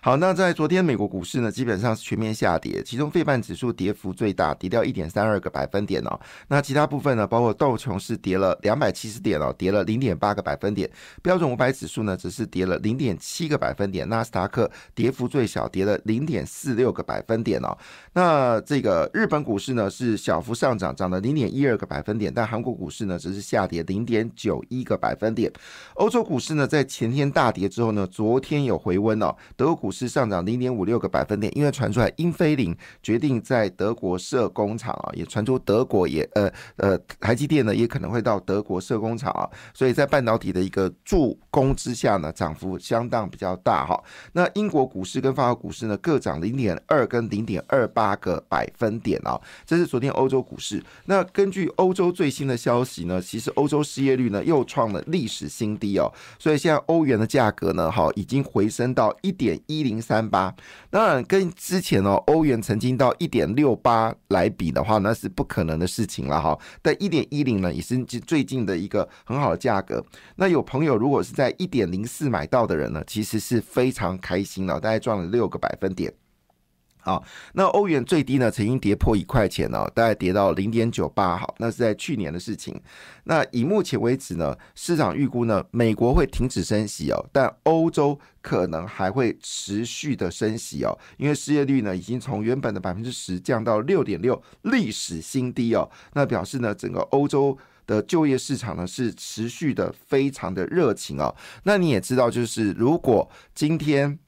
好，那在昨天美国股市呢，基本上是全面下跌，其中费半指数跌幅最大，跌掉一点三二个百分点哦。那其他部分呢，包括道琼斯跌了两百七十点哦，跌了零点八个百分点，标准五百指数呢只是跌了零点七个百分点，纳斯达克跌幅最小，跌了零点四六个百分点哦。那这个日本股市呢是小幅上涨，涨了零点一二个百分点，但韩国股市呢只是下跌零点九一个百分点。欧洲股市呢在前天大跌之后呢，昨天有回温哦，德。欧股市上涨零点五六个百分点，因为传出来英飞凌决定在德国设工厂啊，也传出德国也呃呃台积电呢也可能会到德国设工厂啊，所以在半导体的一个助攻之下呢，涨幅相当比较大哈。那英国股市跟法国股市呢各涨零点二跟零点二八个百分点啊，这是昨天欧洲股市。那根据欧洲最新的消息呢，其实欧洲失业率呢又创了历史新低哦，所以现在欧元的价格呢，哈已经回升到一点。一零三八，当然跟之前哦，欧元曾经到一点六八来比的话，那是不可能的事情了哈。但一点一零呢，也是最近的一个很好的价格。那有朋友如果是在一点零四买到的人呢，其实是非常开心了，大概赚了六个百分点。啊，那欧元最低呢，曾经跌破一块钱哦，大概跌到零点九八，好，那是在去年的事情。那以目前为止呢，市场预估呢，美国会停止升息哦，但欧洲可能还会持续的升息哦，因为失业率呢，已经从原本的百分之十降到六点六，历史新低哦。那表示呢，整个欧洲的就业市场呢，是持续的非常的热情哦。那你也知道，就是如果今天。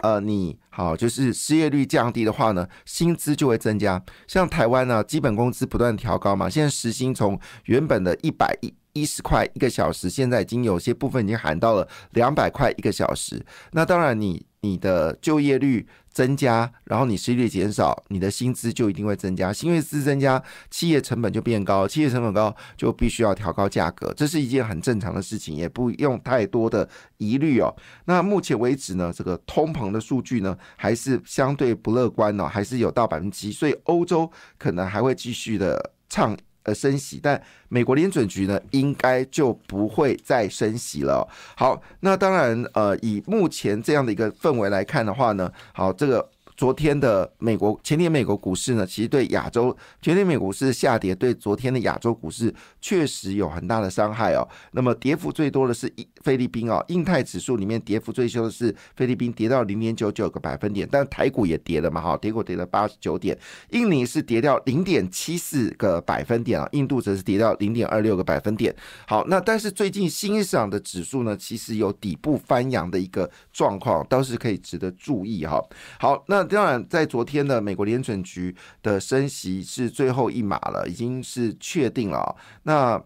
呃，你好，就是失业率降低的话呢，薪资就会增加。像台湾呢，基本工资不断调高嘛，现在时薪从原本的一百一一十块一个小时，现在已经有些部分已经喊到了两百块一个小时。那当然，你你的就业率。增加，然后你失业率减少，你的薪资就一定会增加。薪资增加，企业成本就变高，企业成本高就必须要调高价格，这是一件很正常的事情，也不用太多的疑虑哦。那目前为止呢，这个通膨的数据呢，还是相对不乐观哦，还是有到百分之七，所以欧洲可能还会继续的唱。呃，升息，但美国联准局呢，应该就不会再升息了。好，那当然，呃，以目前这样的一个氛围来看的话呢，好，这个。昨天的美国前天美国股市呢，其实对亚洲前天美股市下跌，对昨天的亚洲股市确实有很大的伤害哦。那么跌幅最多的是菲律宾哦，印太指数里面跌幅最凶的是菲律宾，跌到零点九九个百分点，但台股也跌了嘛，哈，跌股跌了八十九点，印尼是跌掉零点七四个百分点啊，印度则是跌掉零点二六个百分点。好，那但是最近新市场的指数呢，其实有底部翻扬的一个状况，倒是可以值得注意哈。好，那。当然，在昨天的美国联准局的升息是最后一码了，已经是确定了。那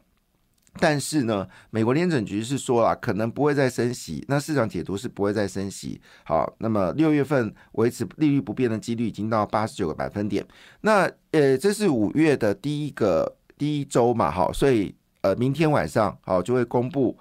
但是呢，美国联准局是说了，可能不会再升息。那市场解读是不会再升息。好，那么六月份维持利率不变的几率已经到八十九个百分点。那呃，这是五月的第一个第一周嘛，好，所以呃，明天晚上好就会公布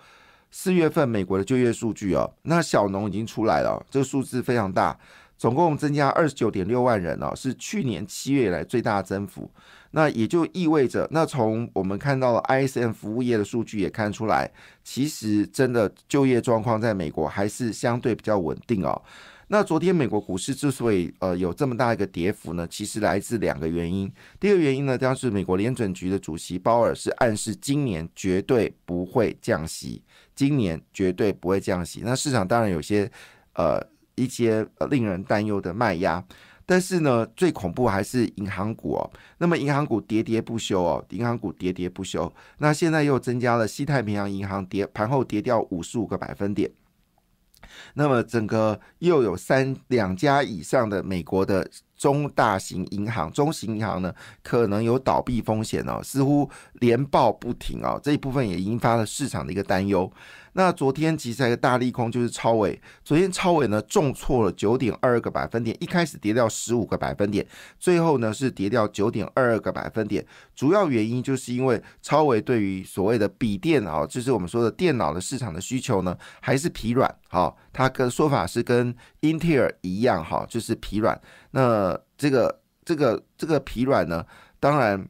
四月份美国的就业数据哦。那小农已经出来了，这个数字非常大。总共增加二十九点六万人哦，是去年七月以来最大增幅。那也就意味着，那从我们看到了 ISM 服务业的数据也看出来，其实真的就业状况在美国还是相对比较稳定哦。那昨天美国股市之所以呃有这么大一个跌幅呢，其实来自两个原因。第一个原因呢，将是美国联准局的主席鲍尔是暗示今年绝对不会降息，今年绝对不会降息。那市场当然有些呃。一些呃令人担忧的卖压，但是呢，最恐怖还是银行股哦。那么银行股喋喋不休哦，银行股喋喋不休。那现在又增加了西太平洋银行跌盘后跌掉五十五个百分点。那么整个又有三两家以上的美国的中大型银行、中型银行呢，可能有倒闭风险哦，似乎连报不停哦。这一部分也引发了市场的一个担忧。那昨天其实还有个大利空，就是超伟。昨天超伟呢重挫了九点二二个百分点，一开始跌掉十五个百分点，最后呢是跌掉九点二二个百分点。主要原因就是因为超伟对于所谓的笔电啊，就是我们说的电脑的市场的需求呢，还是疲软。好，它跟说法是跟英特尔一样，哈，就是疲软。那这个这个这个疲软呢，当然。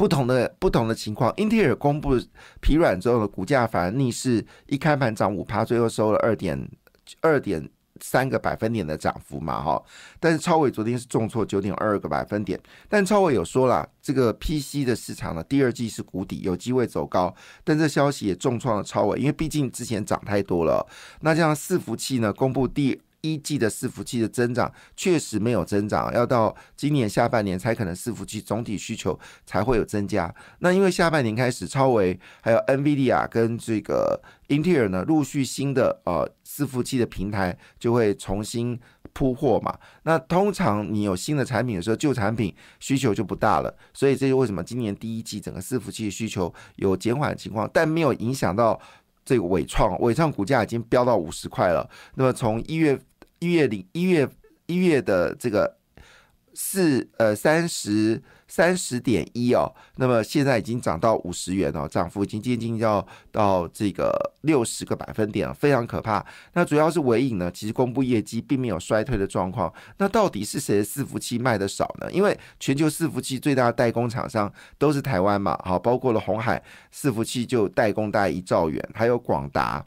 不同的不同的情况，英特尔公布疲软之后的股价反而逆势，一开盘涨五趴，最后收了二点二点三个百分点的涨幅嘛，哈。但是超伟昨天是重挫九点二个百分点，但超伟有说了，这个 PC 的市场呢，第二季是谷底，有机会走高。但这消息也重创了超伟，因为毕竟之前涨太多了。那这样伺服器呢，公布第。一季的伺服器的增长确实没有增长，要到今年下半年才可能伺服器总体需求才会有增加。那因为下半年开始，超维还有 NVIDIA 跟这个英特尔呢，陆续新的呃伺服器的平台就会重新铺货嘛。那通常你有新的产品的时候，旧产品需求就不大了，所以这就为什么今年第一季整个伺服器需求有减缓的情况，但没有影响到这个伟创，伟创股价已经飙到五十块了。那么从一月。一月零一月一月的这个四呃三十三十点一哦，那么现在已经涨到五十元哦，涨幅已经接近要到这个六十个百分点了，非常可怕。那主要是尾影呢，其实公布业绩并没有衰退的状况。那到底是谁的伺服器卖的少呢？因为全球伺服器最大的代工厂商都是台湾嘛，好，包括了红海伺服器就代工大概一兆元，还有广达，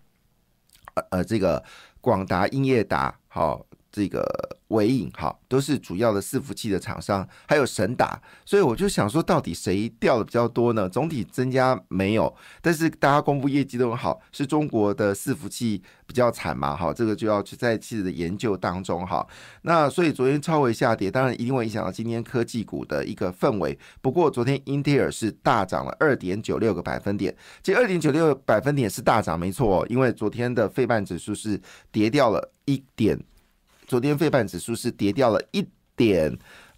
呃呃这个。广达、英业达，好，这个伟影，好，都是主要的伺服器的厂商，还有神达，所以我就想说，到底谁掉的比较多呢？总体增加没有，但是大家公布业绩都很好，是中国的伺服器。比较惨嘛，哈，这个就要去在自己的研究当中哈。那所以昨天超微下跌，当然一定会影响到今天科技股的一个氛围。不过昨天英特尔是大涨了二点九六个百分点，这二点九六百分点是大涨没错，因为昨天的费半指数是跌掉了一点，昨天费半指数是跌掉了一点，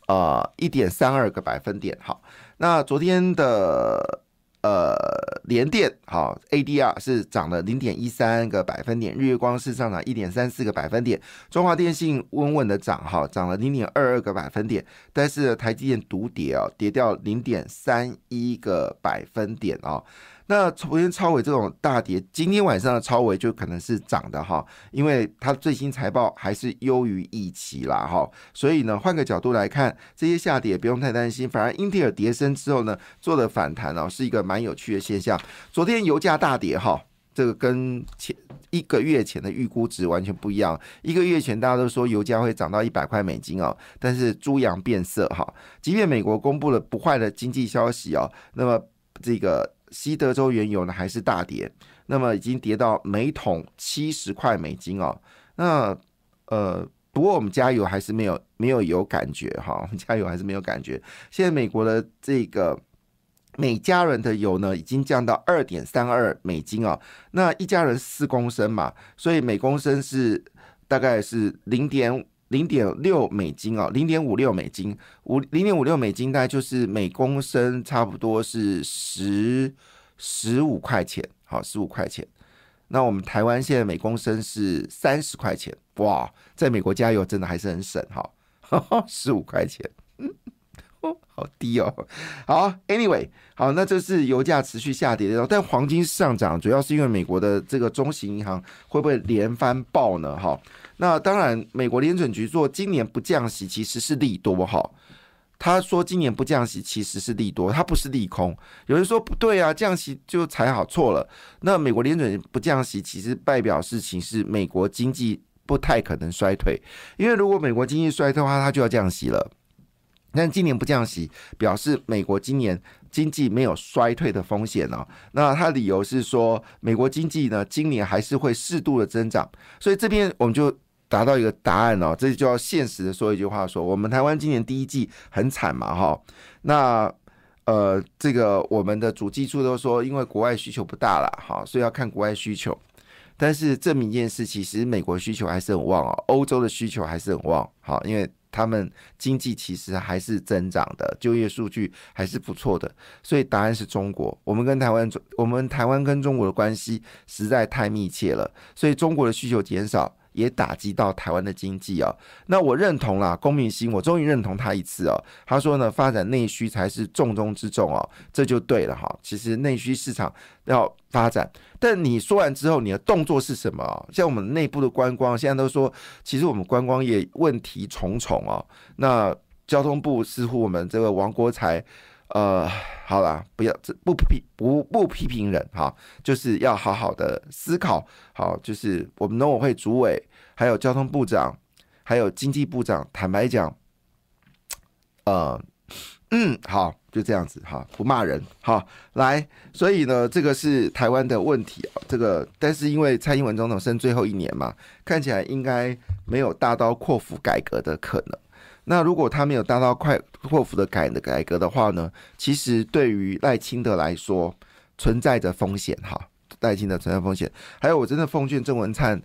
呃，一点三二个百分点。好，那昨天的。呃，联电好，ADR 是涨了零点一三个百分点，日月光是上涨一点三四个百分点，中华电信稳稳的涨哈，涨了零点二二个百分点，但是台积电独跌哦，跌掉零点三一个百分点哦。那昨天超伟这种大跌，今天晚上的超伟就可能是涨的哈，因为它最新财报还是优于预期啦哈，所以呢，换个角度来看，这些下跌不用太担心，反而英特尔跌升之后呢，做的反弹哦，是一个蛮有趣的现象。昨天油价大跌哈，这个跟前一个月前的预估值完全不一样。一个月前大家都说油价会涨到一百块美金哦，但是猪羊变色哈，即便美国公布了不坏的经济消息哦，那么这个。西德州原油呢还是大跌，那么已经跌到每桶七十块美金哦。那呃，不过我们加油还是没有没有有感觉哈，我 们加油还是没有感觉。现在美国的这个每家人的油呢，已经降到二点三二美金哦。那一家人四公升嘛，所以每公升是大概是零点零点六美金哦，零点五六美金，五零点五六美金大概就是每公升差不多是十十五块钱，好，十五块钱。那我们台湾现在每公升是三十块钱，哇，在美国加油真的还是很省哈，十五块钱。好低哦，好，Anyway，好，那这是油价持续下跌的，但黄金上涨，主要是因为美国的这个中型银行会不会连番爆呢？哈，那当然，美国联准局做今年不降息其实是利多哈，他说今年不降息其实是利多，它不是利空。有人说不对啊，降息就才好错了。那美国联准不降息，其实代表事情是美国经济不太可能衰退，因为如果美国经济衰退的话，它就要降息了。但今年不降息，表示美国今年经济没有衰退的风险哦。那他理由是说，美国经济呢今年还是会适度的增长。所以这边我们就达到一个答案哦，这就要现实的说一句话：说我们台湾今年第一季很惨嘛，哈。那呃，这个我们的主计处都说，因为国外需求不大了，哈，所以要看国外需求。但是证明一件事，其实美国需求还是很旺哦，欧洲的需求还是很旺，好，因为。他们经济其实还是增长的，就业数据还是不错的，所以答案是中国。我们跟台湾，我们台湾跟中国的关系实在太密切了，所以中国的需求减少。也打击到台湾的经济啊，那我认同啦，龚明鑫，我终于认同他一次哦。他说呢，发展内需才是重中之重哦，这就对了哈。其实内需市场要发展，但你说完之后，你的动作是什么？像我们内部的观光，现在都说，其实我们观光业问题重重哦。那交通部似乎我们这个王国才。呃，好了，不要这不批不不批评人哈，就是要好好的思考。好，就是我们农委会主委，还有交通部长，还有经济部长，坦白讲，呃，嗯，好，就这样子哈，不骂人哈。来，所以呢，这个是台湾的问题啊。这个，但是因为蔡英文总统剩最后一年嘛，看起来应该没有大刀阔斧改革的可能。那如果他没有达到快阔斧的改的改革的话呢？其实对于赖清德来说存在着风险哈，赖清德存在风险。还有，我真的奉劝郑文灿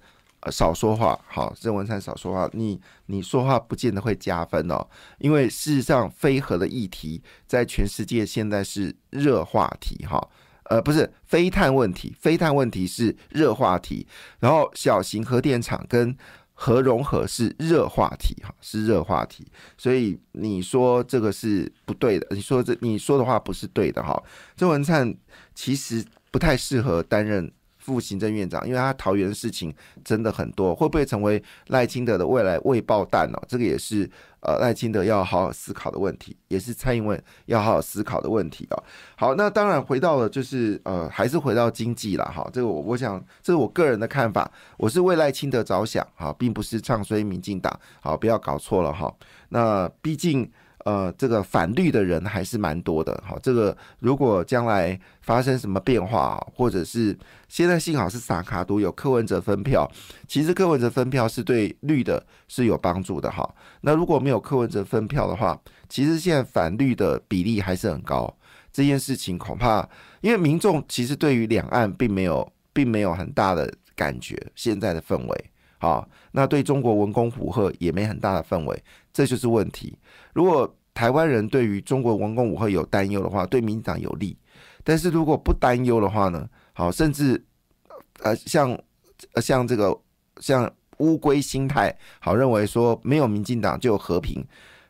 少说话，好，郑文灿少说话。你你说话不见得会加分哦，因为事实上非核的议题在全世界现在是热话题哈，呃，不是非碳问题，非碳问题是热话题。然后小型核电厂跟核融合是热话题，哈，是热话题，所以你说这个是不对的，你说这你说的话不是对的，哈。郑文灿其实不太适合担任。副行政院长，因为他桃园的事情真的很多，会不会成为赖清德的未来未爆弹呢？这个也是呃赖清德要好好思考的问题，也是蔡英文要好好思考的问题啊。好，那当然回到了就是呃还是回到经济了哈。这个我我想这是我个人的看法，我是为赖清德着想哈，并不是唱衰民进党，好不要搞错了哈。那毕竟。呃，这个反绿的人还是蛮多的，好，这个如果将来发生什么变化，或者是现在幸好是萨卡都有柯文哲分票，其实柯文哲分票是对绿的是有帮助的哈。那如果没有柯文哲分票的话，其实现在反绿的比例还是很高，这件事情恐怕因为民众其实对于两岸并没有并没有很大的感觉，现在的氛围。好，那对中国文攻武赫也没很大的氛围，这就是问题。如果台湾人对于中国文攻武会有担忧的话，对民进党有利；但是如果不担忧的话呢？好，甚至呃，像像这个像乌龟心态，好认为说没有民进党就有和平，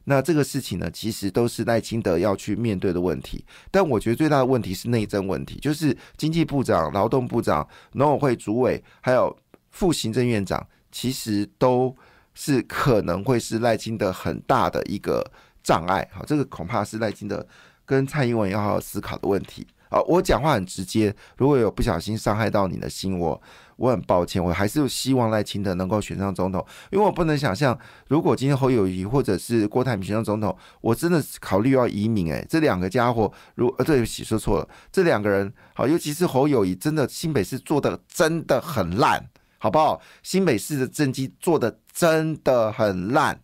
那这个事情呢，其实都是赖清德要去面对的问题。但我觉得最大的问题是内政问题，就是经济部长、劳动部长、农委会主委还有副行政院长。其实都是可能会是赖清德很大的一个障碍，好，这个恐怕是赖清德跟蔡英文要好好思考的问题。好，我讲话很直接，如果有不小心伤害到你的心，我我很抱歉，我还是希望赖清德能够选上总统，因为我不能想象，如果今天侯友谊或者是郭台铭选上总统，我真的考虑要移民。诶，这两个家伙，如呃对不起说错了，这两个人好，尤其是侯友谊，真的新北市做的真的很烂。好不好？新北市的政绩做的真的很烂，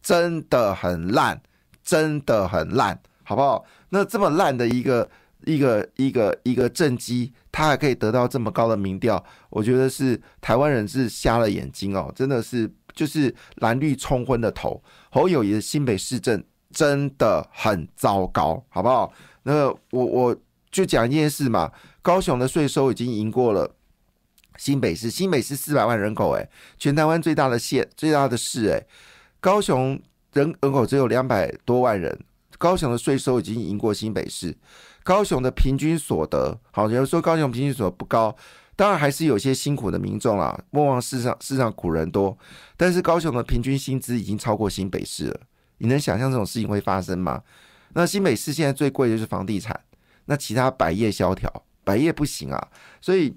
真的很烂，真的很烂，好不好？那这么烂的一个一个一个一个政绩，他还可以得到这么高的民调，我觉得是台湾人是瞎了眼睛哦，真的是就是蓝绿冲昏的头。侯友谊的新北市政真的很糟糕，好不好？那我我就讲一件事嘛，高雄的税收已经赢过了。新北市，新北市四百万人口，诶，全台湾最大的县，最大的市，诶，高雄人人口只有两百多万人，高雄的税收已经赢过新北市，高雄的平均所得，好，有人说高雄平均所得不高，当然还是有些辛苦的民众啦，莫忘世上世上苦人多，但是高雄的平均薪资已经超过新北市了，你能想象这种事情会发生吗？那新北市现在最贵的就是房地产，那其他百业萧条，百业不行啊，所以。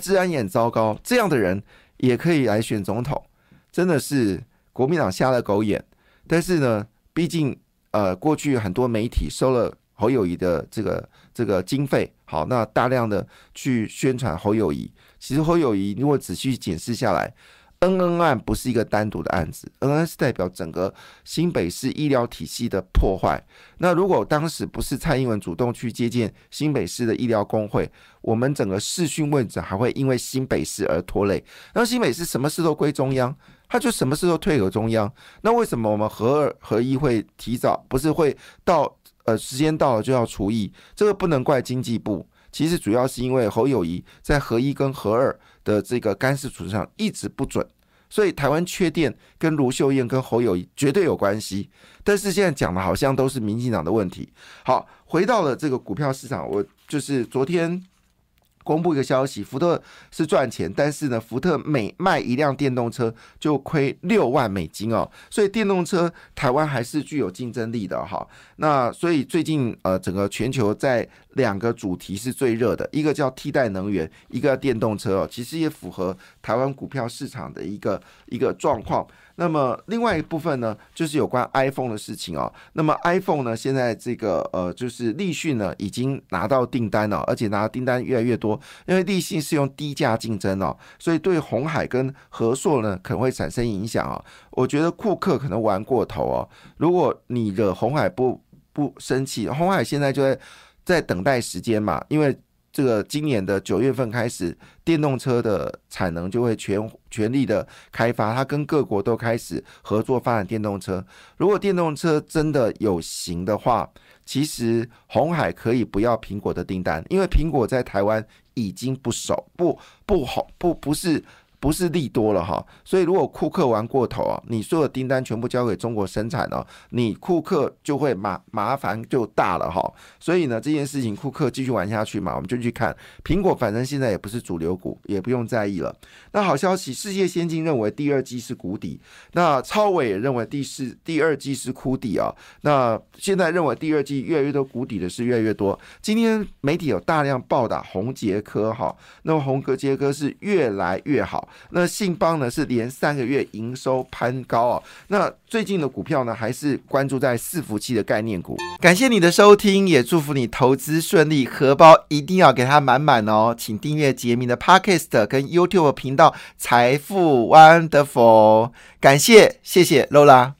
治安也很糟糕，这样的人也可以来选总统，真的是国民党瞎了狗眼。但是呢，毕竟呃，过去很多媒体收了侯友谊的这个这个经费，好，那大量的去宣传侯友谊。其实侯友谊如果仔细检视下来。恩恩案不是一个单独的案子，恩恩是代表整个新北市医疗体系的破坏。那如果当时不是蔡英文主动去接见新北市的医疗工会，我们整个视讯问诊还会因为新北市而拖累。那新北市什么事都归中央，他就什么事都退给中央。那为什么我们合二合一会提早，不是会到呃时间到了就要除役？这个不能怪经济部，其实主要是因为侯友谊在合一跟合二的这个干事处置上一直不准。所以台湾缺电跟卢秀燕跟侯友谊绝对有关系，但是现在讲的好像都是民进党的问题。好，回到了这个股票市场，我就是昨天。公布一个消息，福特是赚钱，但是呢，福特每卖一辆电动车就亏六万美金哦，所以电动车台湾还是具有竞争力的哈。那所以最近呃，整个全球在两个主题是最热的，一个叫替代能源，一个电动车哦，其实也符合台湾股票市场的一个一个状况。那么另外一部分呢，就是有关 iPhone 的事情哦。那么 iPhone 呢，现在这个呃，就是立讯呢已经拿到订单了，而且拿到订单越来越多。因为立信是用低价竞争哦，所以对红海跟和硕呢可能会产生影响啊。我觉得库克可能玩过头哦。如果你惹红海不不生气，红海现在就在在等待时间嘛，因为。这个今年的九月份开始，电动车的产能就会全全力的开发，它跟各国都开始合作发展电动车。如果电动车真的有型的话，其实红海可以不要苹果的订单，因为苹果在台湾已经不熟，不不好，不不是。不是利多了哈，所以如果库克玩过头啊，你所有订单全部交给中国生产了，你库克就会麻麻烦就大了哈。所以呢，这件事情库克继续玩下去嘛，我们就去看苹果，反正现在也不是主流股，也不用在意了。那好消息，世界先进认为第二季是谷底，那超伟也认为第四第二季是枯底啊。那现在认为第二季越来越多谷底的是越来越多。今天媒体有大量报道红杰科哈，那么红格杰科是越来越好。那信邦呢是连三个月营收攀高啊，那最近的股票呢还是关注在伺服器的概念股。感谢你的收听，也祝福你投资顺利，荷包一定要给它满满哦。请订阅杰明的 Podcast 跟 YouTube 频道财富 Wonderful，感谢谢谢 Lola。